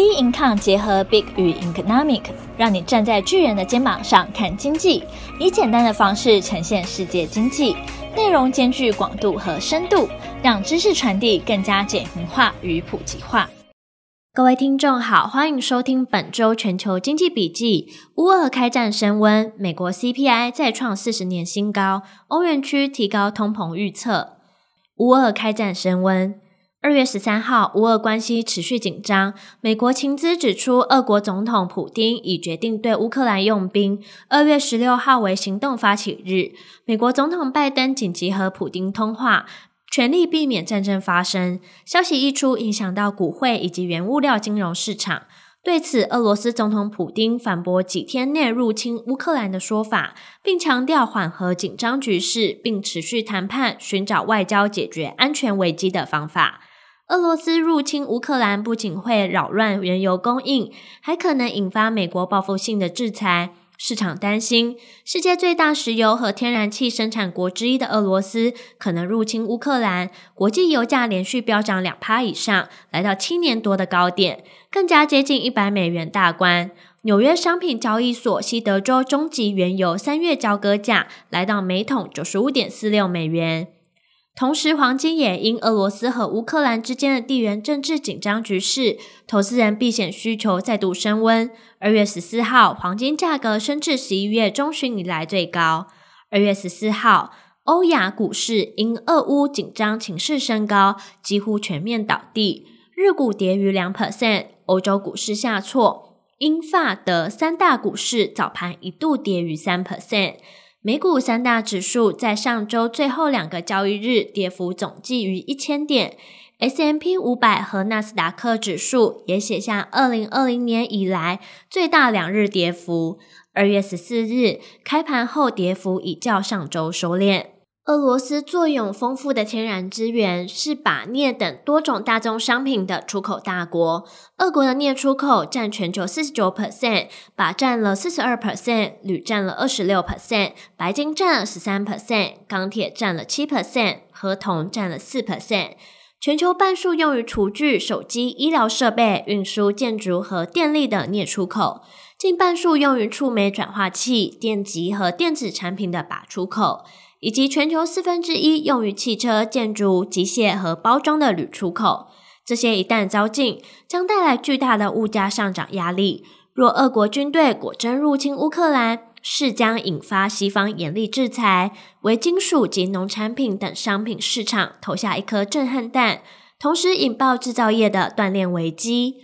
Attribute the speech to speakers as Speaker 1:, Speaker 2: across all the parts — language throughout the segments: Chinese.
Speaker 1: B Income 结合 Big 与 Economic，让你站在巨人的肩膀上看经济，以简单的方式呈现世界经济，内容兼具广度和深度，让知识传递更加简明化与普及化。各位听众好，欢迎收听本周全球经济笔记。乌俄开战升温，美国 CPI 再创四十年新高，欧元区提高通膨预测。乌俄开战升温。二月十三号，乌俄关系持续紧张。美国情资指出，俄国总统普丁已决定对乌克兰用兵。二月十六号为行动发起日，美国总统拜登紧急和普丁通话，全力避免战争发生。消息一出，影响到股汇以及原物料金融市场。对此，俄罗斯总统普丁反驳几天内入侵乌克兰的说法，并强调缓和紧张局势，并持续谈判，寻找外交解决安全危机的方法。俄罗斯入侵乌克兰不仅会扰乱原油供应，还可能引发美国报复性的制裁。市场担心，世界最大石油和天然气生产国之一的俄罗斯可能入侵乌克兰。国际油价连续飙涨两趴以上，来到七年多的高点，更加接近一百美元大关。纽约商品交易所西德州中级原油三月交割价来到每桶九十五点四六美元。同时，黄金也因俄罗斯和乌克兰之间的地缘政治紧张局势，投资人避险需求再度升温。二月十四号，黄金价格升至十一月中旬以来最高。二月十四号，欧亚股市因俄乌紧张情势升高，几乎全面倒地，日股跌逾两 percent，欧洲股市下挫，英法德三大股市早盘一度跌逾三 percent。美股三大指数在上周最后两个交易日跌幅总计逾一千点，S M P 五百和纳斯达克指数也写下二零二零年以来最大两日跌幅。二月十四日开盘后，跌幅已较上周收敛。俄罗斯坐拥丰富的天然资源，是把镍等多种大宗商品的出口大国。俄国的镍出口占全球四十九 percent，鈀占了四十二 percent，铝占了二十六 percent，白金占了十三 percent，钢铁占了七 percent，合同占了四 percent。全球半数用于厨具、手机、医疗设备、运输、建筑和电力的镍出口，近半数用于触媒转化器、电极和电子产品的鈀出口。以及全球四分之一用于汽车、建筑、机械和包装的铝出口，这些一旦遭禁，将带来巨大的物价上涨压力。若俄国军队果真入侵乌克兰，势将引发西方严厉制裁，为金属及农产品等商品市场投下一颗震撼弹，同时引爆制造业的断链危机。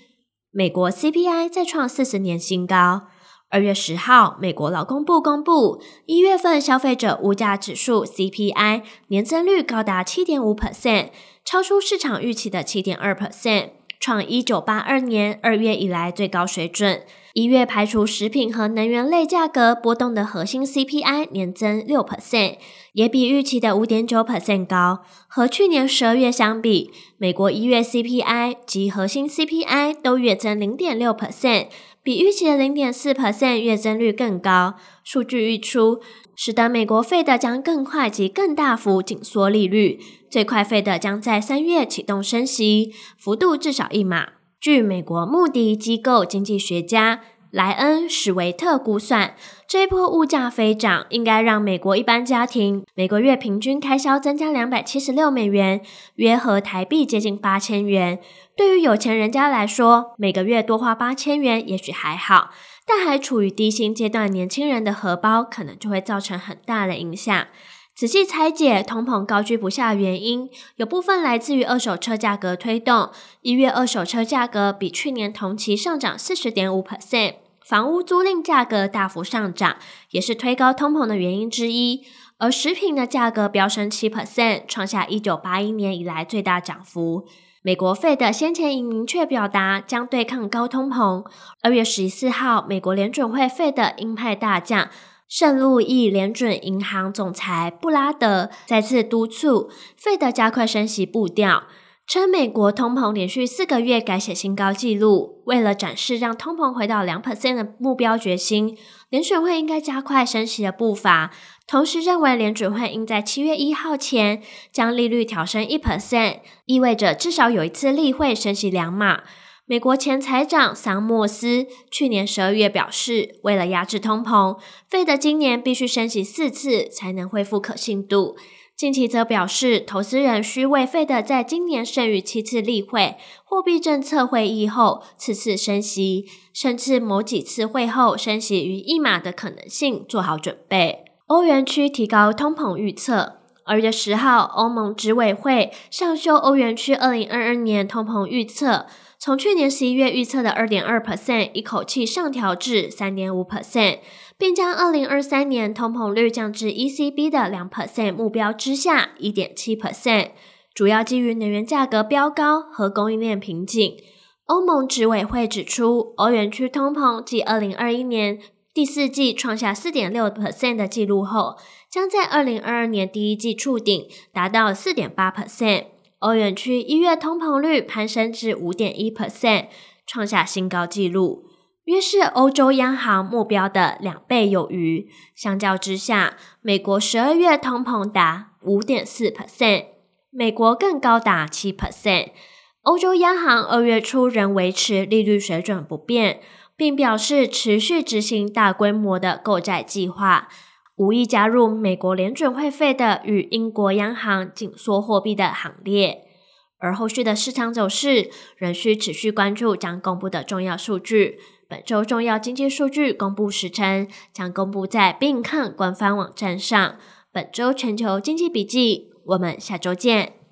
Speaker 1: 美国 CPI 再创四十年新高。二月十号，美国劳工部公布一月份消费者物价指数 CPI 年增率高达七点五 percent，超出市场预期的七点二 percent，创一九八二年二月以来最高水准。一月排除食品和能源类价格波动的核心 CPI 年增六 percent，也比预期的五点九 percent 高。和去年十二月相比，美国一月 CPI 及核心 CPI 都月增零点六 percent。比预期的零点四 percent 月增率更高。数据一出，使得美国费的将更快及更大幅紧缩利率，最快费的将在三月启动升息，幅度至少一码。据美国穆迪机构经济学家莱恩史维特估算，这一波物价飞涨应该让美国一般家庭每个月平均开销增加两百七十六美元，约合台币接近八千元。对于有钱人家来说，每个月多花八千元也许还好，但还处于低薪阶段，年轻人的荷包可能就会造成很大的影响。仔细拆解通膨高居不下的原因，有部分来自于二手车价格推动。一月二手车价格比去年同期上涨四十点五 percent，房屋租赁价格大幅上涨，也是推高通膨的原因之一。而食品的价格飙升七 percent，创下一九八一年以来最大涨幅。美国费的先前已明确表达将对抗高通膨。二月十四号，美国联准会费的鹰派大将圣路易联准银行总裁布拉德再次督促费德加快升息步调，称美国通膨连续四个月改写新高纪录。为了展示让通膨回到两 percent 的目标决心，联准会应该加快升息的步伐。同时认为联准会应在七月一号前将利率调升一 percent，意味着至少有一次例会升息两码。
Speaker 2: 美国前财长桑莫斯去年十二月表示，为了压制通膨费德今年必须升息四次才能恢复可信度。近期则表示，投资人需为费德在今年剩余七次例会货币政策会议后次次升息，甚至某几次会后升息逾一码的可能性做好准备。欧元区提高通膨预测。二月十号，欧盟执委会上修欧元区二零二二年通膨预测。从去年十一月预测的二点二 percent 一口气上调至三点五 percent，并将二零二三年通膨率降至 ECB 的两 percent 目标之下一点七 percent，主要基于能源价格飙高和供应链瓶颈。欧盟执委会指出，欧元区通膨继二零二一年第四季创下四点六 percent 的纪录后，将在二零二二年第一季触顶，达到四点八 percent。欧元区一月通膨率攀升至五点一 percent，创下新高纪录，约是欧洲央行目标的两倍有余。相较之下，美国十二月通膨达五点四 percent，美国更高达七 percent。欧洲央行二月初仍维持利率水准不变，并表示持续执行大规模的购债计划。无意加入美国联准会费的与英国央行紧缩货币的行列，而后续的市场走势仍需持续关注将公布的重要数据。本周重要经济数据公布时程将公布在并看官方网站上。本周全球经济笔记，我们下周见。